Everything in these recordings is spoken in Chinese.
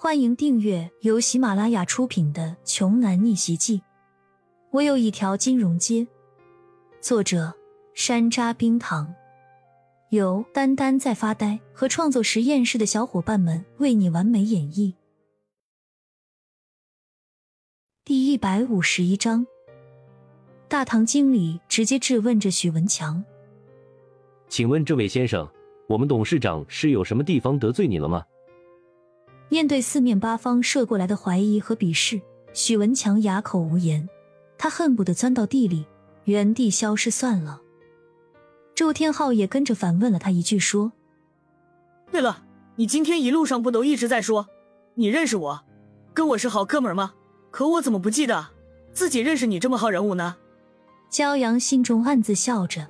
欢迎订阅由喜马拉雅出品的《穷男逆袭记》。我有一条金融街。作者：山楂冰糖，由丹丹在发呆和创作实验室的小伙伴们为你完美演绎。第一百五十一章，大堂经理直接质问着许文强：“请问这位先生，我们董事长是有什么地方得罪你了吗？”面对四面八方射过来的怀疑和鄙视，许文强哑口无言。他恨不得钻到地里，原地消失算了。周天浩也跟着反问了他一句，说：“对了，你今天一路上不都一直在说你认识我，跟我是好哥们吗？可我怎么不记得自己认识你这么号人物呢？”骄阳心中暗自笑着。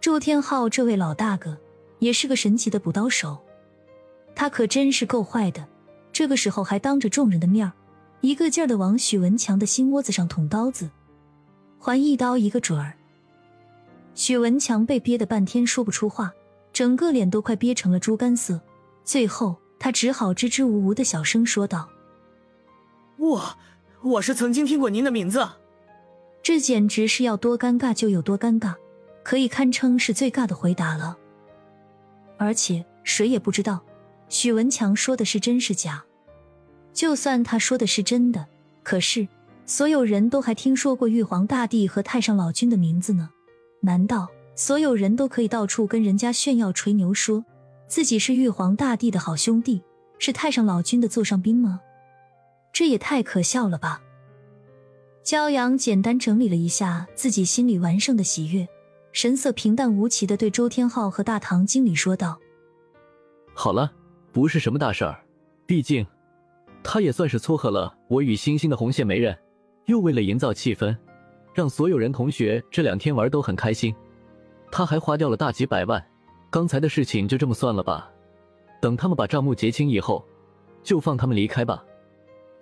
周天浩这位老大哥也是个神奇的补刀手。他可真是够坏的，这个时候还当着众人的面一个劲儿的往许文强的心窝子上捅刀子，还一刀一个准儿。许文强被憋得半天说不出话，整个脸都快憋成了猪肝色，最后他只好支支吾吾的小声说道：“我我是曾经听过您的名字。”这简直是要多尴尬就有多尴尬，可以堪称是最尬的回答了。而且谁也不知道。许文强说的是真是假？就算他说的是真的，可是所有人都还听说过玉皇大帝和太上老君的名字呢。难道所有人都可以到处跟人家炫耀吹牛，说自己是玉皇大帝的好兄弟，是太上老君的座上宾吗？这也太可笑了吧！骄阳简单整理了一下自己心里完胜的喜悦，神色平淡无奇的对周天浩和大堂经理说道：“好了。”不是什么大事儿，毕竟他也算是撮合了我与星星的红线媒人，又为了营造气氛，让所有人同学这两天玩都很开心，他还花掉了大几百万。刚才的事情就这么算了吧，等他们把账目结清以后，就放他们离开吧。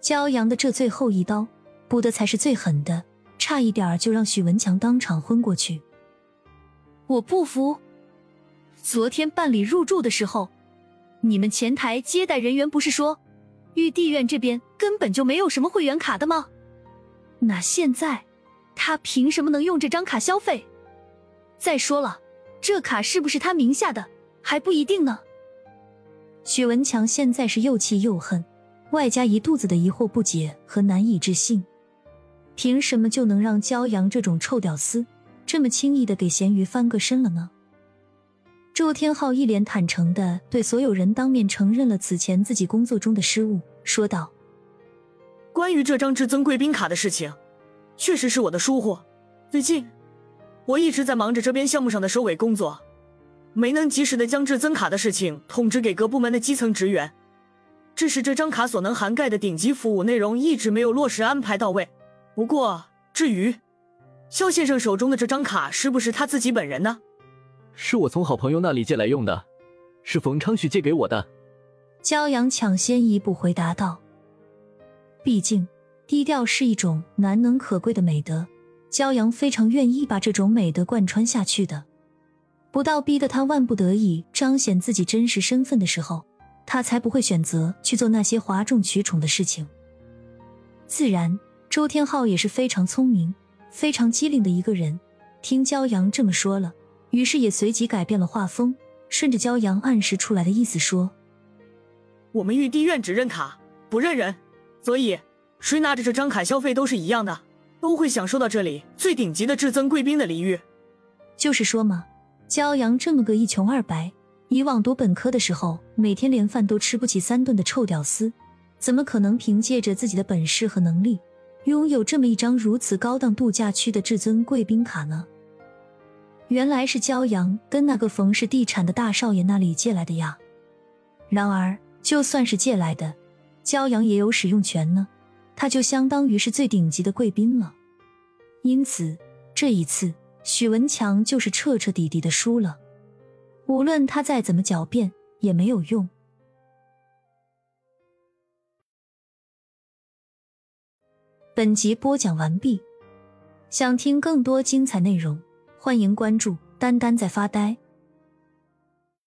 骄阳的这最后一刀补的才是最狠的，差一点就让许文强当场昏过去。我不服，昨天办理入住的时候。你们前台接待人员不是说，玉帝院这边根本就没有什么会员卡的吗？那现在他凭什么能用这张卡消费？再说了，这卡是不是他名下的还不一定呢。许文强现在是又气又恨，外加一肚子的疑惑、不解和难以置信。凭什么就能让骄阳这种臭屌丝这么轻易的给咸鱼翻个身了呢？周天浩一脸坦诚的对所有人当面承认了此前自己工作中的失误，说道：“关于这张至尊贵宾卡的事情，确实是我的疏忽。最近我一直在忙着这边项目上的收尾工作，没能及时的将至尊卡的事情通知给各部门的基层职员，致使这张卡所能涵盖的顶级服务内容一直没有落实安排到位。不过，至于肖先生手中的这张卡是不是他自己本人呢？”是我从好朋友那里借来用的，是冯昌旭借给我的。骄阳抢先一步回答道：“毕竟低调是一种难能可贵的美德，骄阳非常愿意把这种美德贯穿下去的。不到逼得他万不得已彰显自己真实身份的时候，他才不会选择去做那些哗众取宠的事情。自然，周天浩也是非常聪明、非常机灵的一个人，听骄阳这么说了。”于是也随即改变了画风，顺着骄阳暗示出来的意思说：“我们玉帝院只认卡，不认人，所以谁拿着这张卡消费都是一样的，都会享受到这里最顶级的至尊贵宾的礼遇。”就是说嘛，骄阳这么个一穷二白，以往读本科的时候每天连饭都吃不起三顿的臭屌丝，怎么可能凭借着自己的本事和能力，拥有这么一张如此高档度假区的至尊贵宾卡呢？原来是骄阳跟那个冯氏地产的大少爷那里借来的呀。然而，就算是借来的，骄阳也有使用权呢，他就相当于是最顶级的贵宾了。因此，这一次许文强就是彻彻底底的输了，无论他再怎么狡辩也没有用。本集播讲完毕，想听更多精彩内容。欢迎关注，丹丹在发呆。